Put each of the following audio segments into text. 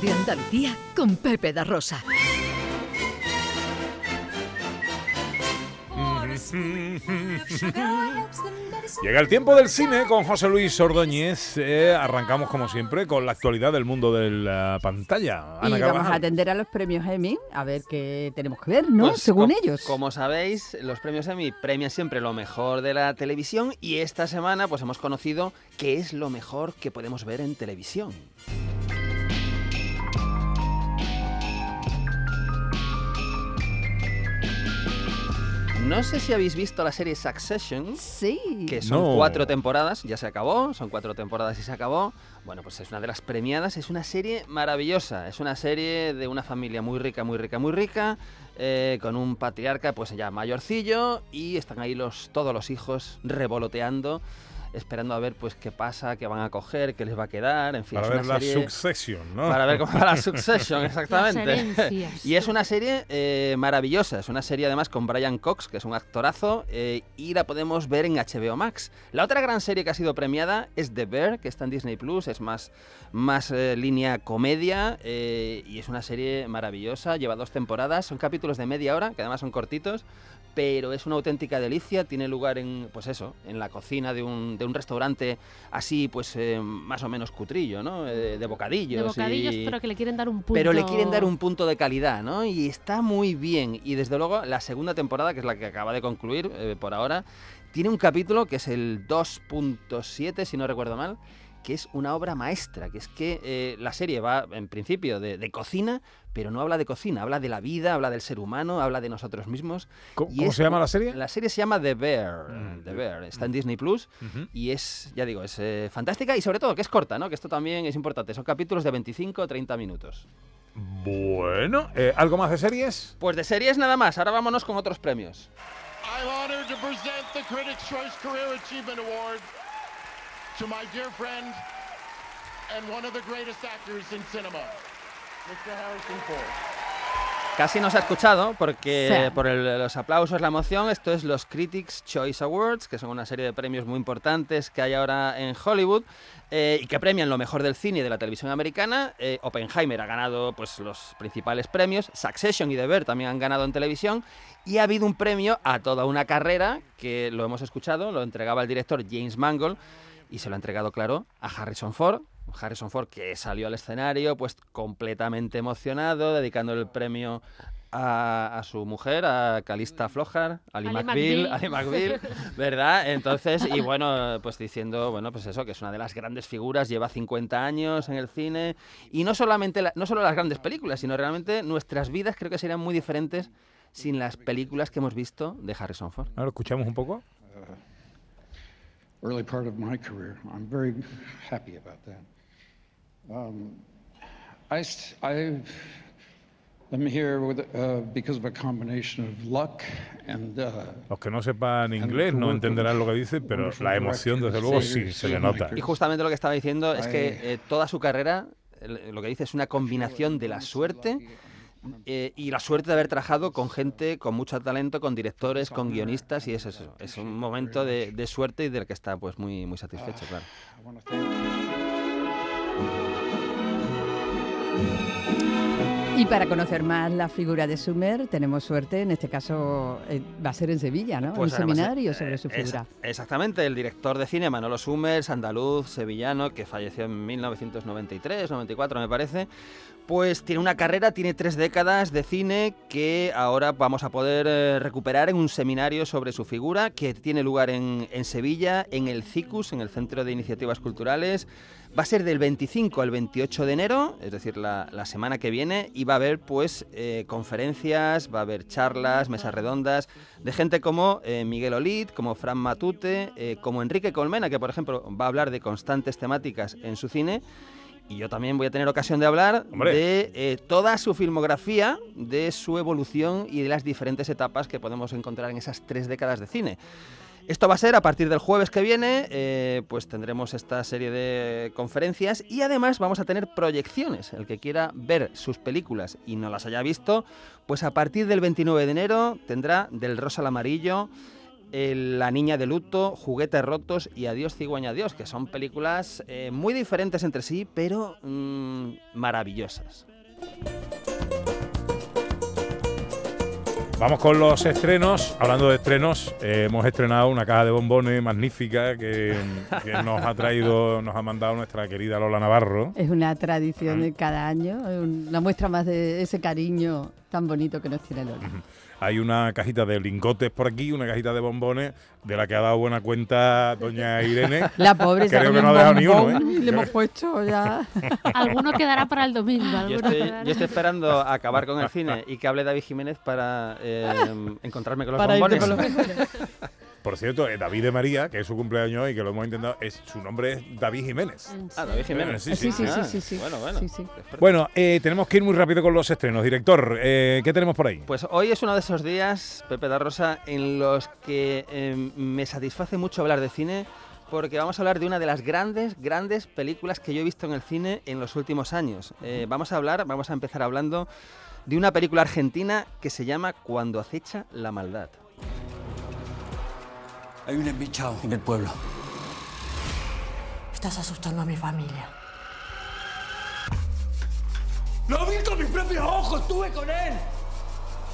de Andalucía con Pepe da Rosa. Llega el tiempo del cine con José Luis Ordóñez. Eh, arrancamos como siempre con la actualidad del mundo de la pantalla. y vamos a atender a los premios Emmy, a ver qué tenemos que ver, ¿no? Pues Según ellos. Como sabéis, los premios Emmy premian siempre lo mejor de la televisión y esta semana pues hemos conocido qué es lo mejor que podemos ver en televisión. No sé si habéis visto la serie Succession. Sí. Que son cuatro temporadas, ya se acabó, son cuatro temporadas y se acabó. Bueno, pues es una de las premiadas, es una serie maravillosa, es una serie de una familia muy rica, muy rica, muy rica, eh, con un patriarca pues ya mayorcillo y están ahí los, todos los hijos revoloteando esperando a ver pues qué pasa, qué van a coger, qué les va a quedar, en fin. Para ver la Succession, ¿no? Para ver cómo va la Succession, exactamente. y es una serie eh, maravillosa, es una serie además con Brian Cox, que es un actorazo, eh, y la podemos ver en HBO Max. La otra gran serie que ha sido premiada es The Bear, que está en Disney Plus, es más, más eh, línea comedia, y es una serie maravillosa, lleva dos temporadas, son capítulos de media hora, que además son cortitos, pero es una auténtica delicia. Tiene lugar en, pues eso, en la cocina de un, de un restaurante así, pues eh, más o menos cutrillo, ¿no? Eh, de bocadillos. De bocadillos, pero que le quieren dar un punto. Pero le quieren dar un punto de calidad, ¿no? Y está muy bien. Y desde luego la segunda temporada, que es la que acaba de concluir eh, por ahora, tiene un capítulo que es el 2.7, si no recuerdo mal que es una obra maestra, que es que eh, la serie va en principio de, cocina, pero no habla de cocina, habla de la vida, habla del ser humano, habla de nosotros mismos. ¿Cómo, se llama la serie? La serie se llama The Bear, mm, The Bear. está en Disney Plus y es, ya digo, es eh, fantástica y sobre todo que es corta, ¿no? que esto también es importante, son capítulos de 25 o 30 minutos. Bueno, eh, ¿algo más de series? Pues de series nada más, ahora vámonos con otros premios. to my dear friend and one of the greatest actors in cinema, Mr. Harrison Ford. Casi nos ha escuchado porque por los aplausos, la emoción, esto es los Critics Choice Awards, que son una serie de premios muy importantes que hay ahora en Hollywood eh, y que premian lo mejor del cine y de la televisión americana. Eh, Oppenheimer ha ganado pues, los principales premios, Succession y The Bear también han ganado en televisión y ha habido un premio a toda una carrera que lo hemos escuchado, lo entregaba el director James Mangold y se lo ha entregado, claro, a Harrison Ford. Harrison Ford que salió al escenario pues completamente emocionado, dedicando el premio a, su mujer, a Calista Flojar, a Ali, McBeal, McBeal, ¿verdad? Entonces, y bueno, pues diciendo, bueno, pues eso, que es una de las grandes figuras, lleva 50 años en el cine, y no solamente, no solo las grandes películas, sino realmente nuestras vidas creo que serían muy diferentes sin las películas que hemos visto de Harrison Ford. Ahora escuchamos un poco. Early part of my career. I'm very happy about that. Um, I, I am here with, uh, because of a combination of luck and, uh, Los que no sepan inglés no entenderán lo que dice, pero la emoción, desde luego, sí se le nota. Y justamente lo que estaba diciendo es que eh, toda su carrera, lo que dice es una combinación de la suerte eh, y la suerte de haber trabajado con gente con mucho talento, con directores, con guionistas, y es eso. Es un momento de, de suerte y del que está pues muy, muy satisfecho, claro. Para conocer más la figura de Sumer, tenemos suerte, en este caso eh, va a ser en Sevilla, ¿no? Pues un seminario sobre su figura. exactamente, el director de cine Manolo Sumer, andaluz, sevillano, que falleció en 1993, 94 me parece, pues tiene una carrera, tiene tres décadas de cine que ahora vamos a poder eh, recuperar en un seminario sobre su figura que tiene lugar en, Sevilla, en el CICUS, en el Centro de Iniciativas Culturales. Va a ser del 25 al 28 de enero, es decir, la, semana que viene, y va a haber pues eh, conferencias, va a haber charlas, mesas redondas de gente como eh, Miguel Olid, como Fran Matute, como Enrique Colmena, que por ejemplo va a hablar de constantes temáticas en su cine y yo también voy a tener ocasión de hablar de eh, toda su filmografía, de su evolución y de las diferentes etapas que podemos encontrar en esas tres décadas de cine. Esto va a ser a partir del jueves que viene, eh, pues tendremos esta serie de conferencias y además vamos a tener proyecciones. El que quiera ver sus películas y no las haya visto, pues a partir del 29 de enero tendrá Del Rosa al Amarillo, La niña de luto, Juguetes rotos y Adiós cigüeña adiós, que son películas eh, muy diferentes entre sí, pero mm, maravillosas. Vamos con los estrenos. Hablando de estrenos, eh, hemos estrenado una caja de bombones magnífica que, nos ha traído, nos ha mandado nuestra querida Lola Navarro. Es una tradición de cada año, una muestra más de ese cariño tan bonito que nos tiene Lola. Hay una cajita de lingotes por aquí, una cajita de bombones, de la que ha dado buena cuenta doña Irene. La pobre Creo que no ha dejado ni uno, ¿eh? Le hemos puesto ya. Alguno quedará para el domingo. Yo estoy, esperando acabar con el cine y que hable David Jiménez para eh, encontrarme con los bombones. Por cierto, eh, David de María, que es su cumpleaños y que lo hemos intentado, es, su nombre es David Jiménez. Ah, David Jiménez. Sí, sí, sí. sí, sí, Bueno, bueno. Bueno, eh, tenemos que ir muy rápido con los estrenos. Director, eh, ¿qué tenemos por ahí? Pues hoy es uno de esos días, Pepe da Rosa, en los que me satisface mucho hablar de cine porque vamos a hablar de una de las grandes, grandes películas que yo he visto en el cine en los últimos años. vamos a hablar, vamos a empezar hablando de una película argentina que se llama Cuando acecha la maldad. Hay un embichado en el pueblo. Estás asustando a mi familia. ¡Lo vi con mis propios ojos! ¡Estuve con él!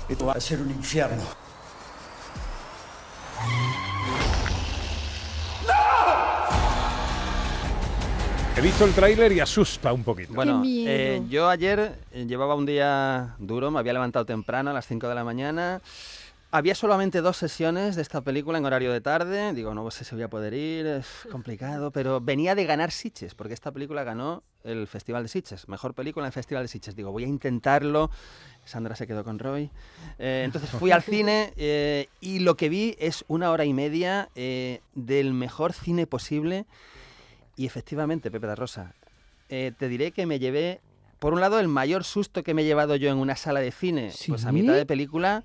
Esto va a ser un infierno. He visto el tráiler y asusta un poquito. Bueno, eh, yo ayer eh, llevaba un día duro, me había levantado temprano a las 5 de la mañana. Había solamente dos sesiones de esta película en horario de tarde. Digo, no sé si voy a poder ir, es complicado, pero venía de ganar Sitges, porque esta película ganó el Festival de Sitges, mejor película en el Festival de Sitges. Digo, voy a intentarlo. Sandra se quedó con Roy. Eh, entonces fui al cine eh, y lo que vi es una hora y media eh, del mejor cine posible. Y efectivamente, Pepe da Rosa, te diré que me llevé, por un lado, el mayor susto que me he llevado yo en una sala de cine, pues a mitad de película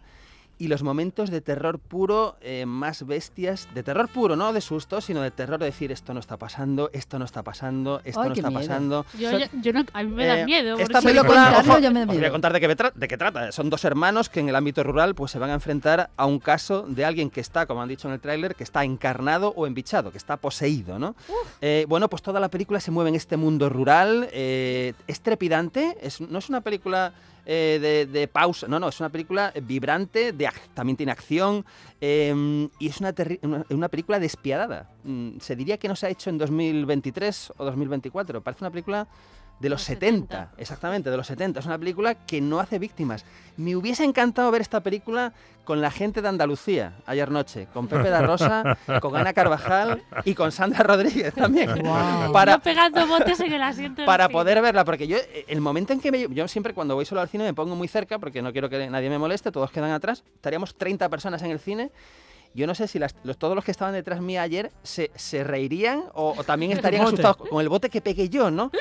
y los momentos de terror puro eh, más bestias, de terror puro, no de susto, sino de terror de decir esto no está pasando, esto no está pasando, esto no está pasando. Yo, no, a mí me da eh, miedo. Esta película, ojo, yo me da miedo. Os voy a contar de qué, de qué trata. Son dos hermanos que en el ámbito rural pues se van a enfrentar a un caso de alguien que está, como han dicho en el tráiler, que está encarnado o embichado, que está poseído, ¿no? Eh, bueno, pues toda la película se mueve en este mundo rural, es trepidante, es, no es una película eh, de, pausa. No, no, es una película vibrante, de, también tiene acción em, y es una, una, película despiadada. Mm, se diría que no se ha hecho en 2023 o 2024. Parece una película de los, 70. exactamente, de los 70. Es una película que no hace víctimas. Me hubiese encantado ver esta película con la gente de Andalucía ayer noche, con Pepe da Rosa, con Ana Carvajal y con Sandra Rodríguez también. Para, pegando botes en el asiento. Para poder verla, porque yo, el momento en que me, yo siempre cuando voy solo al cine me pongo muy cerca porque no quiero que nadie me moleste, todos quedan atrás. Estaríamos 30 personas en el cine yo no sé si todos los que estaban detrás mía ayer se, reirían o, también estarían asustados con el bote que pegué yo, ¿no?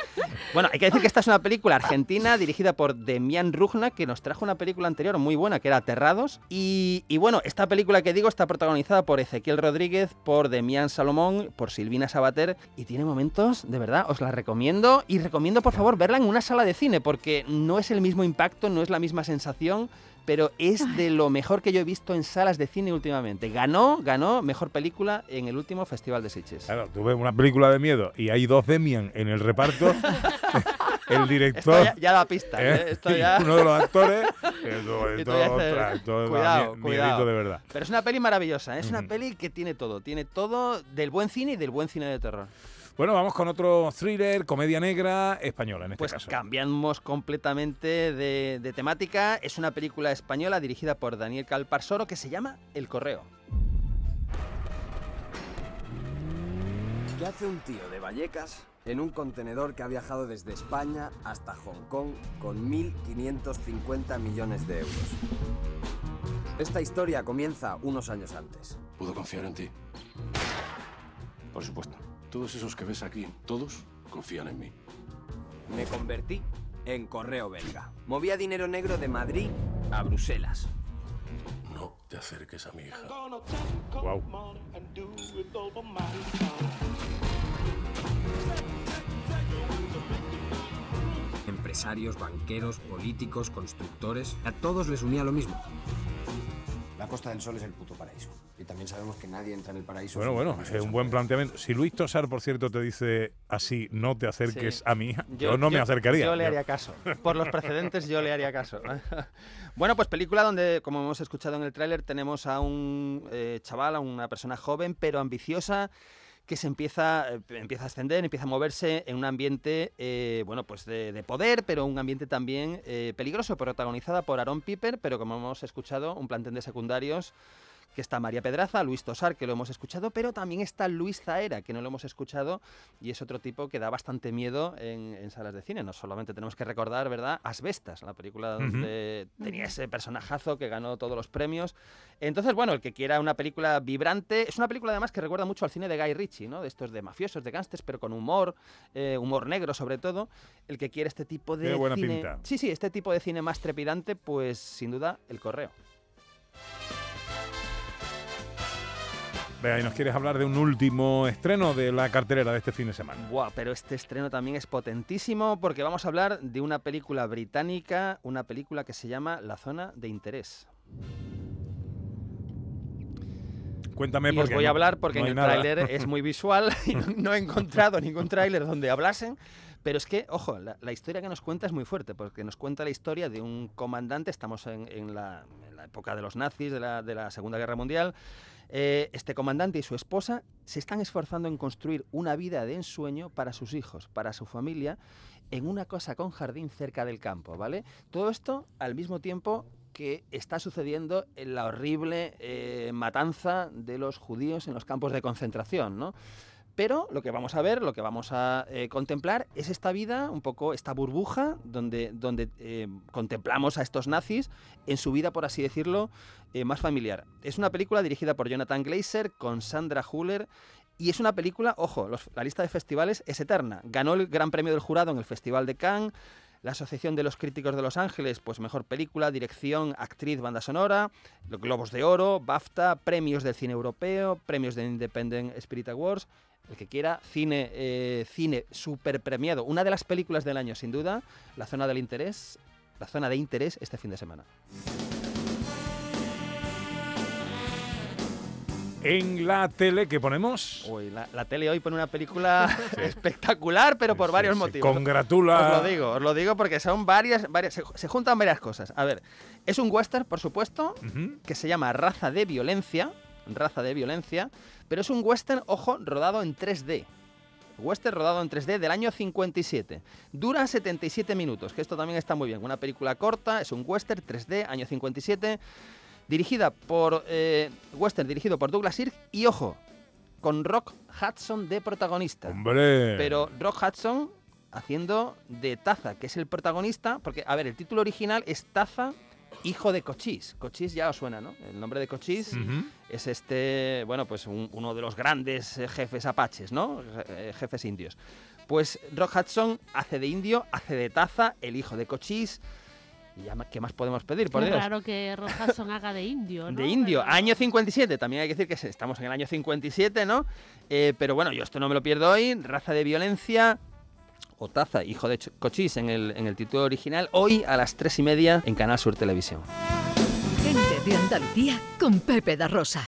Bueno, hay que decir que esta es una película argentina dirigida por Demian Rugna, que nos trajo una película anterior muy buena, que era Aterrados. Y, bueno, esta película que digo está protagonizada por Ezequiel Rodríguez, por Demian Salomón, por Silvina Sabater, y tiene momentos, de verdad, os la recomiendo. Y recomiendo, por favor, verla en una sala de cine, porque no es el mismo impacto, no es la misma sensación pero es de lo mejor que yo he visto en salas de cine últimamente. Ganó, ganó mejor película en el último Festival de Sitges. Claro, tuve una película de miedo y hay dos Demian en el reparto. el director. Esto ya, da pista. ¿eh? ¿eh? Uno de los actores. cuidado, cuidado. de verdad. Pero es una peli maravillosa. ¿eh? Es una peli que tiene todo. Tiene todo del buen cine y del buen cine de terror. Bueno, vamos con otro thriller, comedia negra española en este pues caso. Pues cambiamos completamente de, temática. Es una película española dirigida por Daniel Calparsoro que se llama El Correo. ¿Qué hace un tío de Vallecas en un contenedor que ha viajado desde España hasta Hong Kong con 1.550 millones de euros? Esta historia comienza unos años antes. ¿Puedo confiar en ti? Por supuesto. Todos esos que ves aquí, todos confían en mí. Me convertí en correo belga. Movía dinero negro de Madrid a Bruselas. No te acerques a mi hija. Wow. Empresarios, banqueros, políticos, constructores, a todos les unía lo mismo. La Costa del Sol es el puto paraíso también sabemos que nadie entra en el paraíso. Bueno, bueno, es un buen planteamiento. Si Luis Tosar, por cierto, te dice así, no te acerques a hija, yo, no me acercaría. Yo le haría caso. Por los precedentes, yo le haría caso. bueno, pues película donde, como hemos escuchado en el tráiler, tenemos a un eh, chaval, a una persona joven, pero ambiciosa que se empieza, eh, empieza a ascender, empieza a moverse en un ambiente eh, bueno, pues de, poder, pero un ambiente también eh, peligroso, protagonizada por Aaron Piper, pero como hemos escuchado, un plantel de secundarios que está María Pedraza, Luis Tosar, que lo hemos escuchado, pero también está Luis Zaera, que no lo hemos escuchado, y es otro tipo que da bastante miedo en, salas de cine. No solamente tenemos que recordar, ¿verdad? Asbestas, la película donde tenía ese personajazo que ganó todos los premios. Entonces, bueno, el que quiera una película vibrante, es una película además que recuerda mucho al cine de Guy Ritchie, ¿no? De estos de mafiosos, de gángsters, pero con humor, eh, humor negro sobre todo. El que quiere este tipo de buena cine... Pinta. Sí, sí, este tipo de cine más trepidante, pues sin duda, El Correo. Vea, y nos quieres hablar de un último estreno de la cartelera de este fin de semana. Buah, pero este estreno también es potentísimo porque vamos a hablar de una película británica, una película que se llama La Zona de Interés. Cuéntame y os voy a hablar porque en el tráiler es muy visual y no, he encontrado ningún tráiler donde hablasen. Pero es que, ojo, la, historia que nos cuenta es muy fuerte, porque nos cuenta la historia de un comandante, estamos en, la, época de los nazis, de la, de la Segunda Guerra Mundial, eh, este comandante y su esposa se están esforzando en construir una vida de ensueño para sus hijos, para su familia, en una cosa con jardín cerca del campo, ¿vale? Todo esto al mismo tiempo que está sucediendo en la horrible eh, matanza de los judíos en los campos de concentración, ¿no? Pero lo que vamos a ver, lo que vamos a eh, contemplar es esta vida, un poco esta burbuja, donde, donde eh, contemplamos a estos nazis en su vida, por así decirlo, eh, más familiar. Es una película dirigida por Jonathan Glazer con Sandra Huller y es una película, ojo, la lista de festivales es eterna. Ganó el Gran Premio del Jurado en el Festival de Cannes. La Asociación de los Críticos de Los Ángeles, pues mejor película, dirección, actriz, banda sonora, Globos de Oro, BAFTA, premios del cine europeo, premios de Independent Spirit Awards el que quiera, cine, eh, cine super premiado. Una de las películas del año, sin duda, La Zona del Interés, La Zona de Interés este fin de semana. En la tele que ponemos. Uy, la, tele hoy pone una película espectacular, pero por varios motivos. Congratula. Os lo digo, os lo digo porque son varias, varias se, juntan varias cosas. A ver, es un western, por supuesto, que se llama Raza de Violencia raza de violencia, pero es un western, ojo, rodado en 3D. Western rodado en 3D del año 57. Dura 77 minutos, que esto también está muy bien. Una película corta, es un western 3D, año 57, dirigida por... Eh, western dirigido por Douglas Sirk y, ojo, con Rock Hudson de protagonista. ¡Hombre! Pero Rock Hudson haciendo de Taza, que es el protagonista, porque, a ver, el título original es Taza hijo de Cochise. Cochise ya os suena, ¿no? El nombre de Cochise es este, bueno, pues uno de los grandes eh, jefes apaches, ¿no? Eh, jefes indios. Pues Rock Hudson hace de indio, hace de taza, el hijo de Cochise. Y ya, ¿qué más podemos pedir? Por claro que Rock Hudson haga de indio, ¿no? De indio, año 57. También hay que decir que estamos en el año 57, ¿no? Eh, pero bueno, yo esto no me lo pierdo hoy. Raza de violencia, o Taza, hijo de Cochis en el, en el título original, hoy a las tres y media en Canal Sur Televisión. Gente de Andalucía con Pepe da Rosa.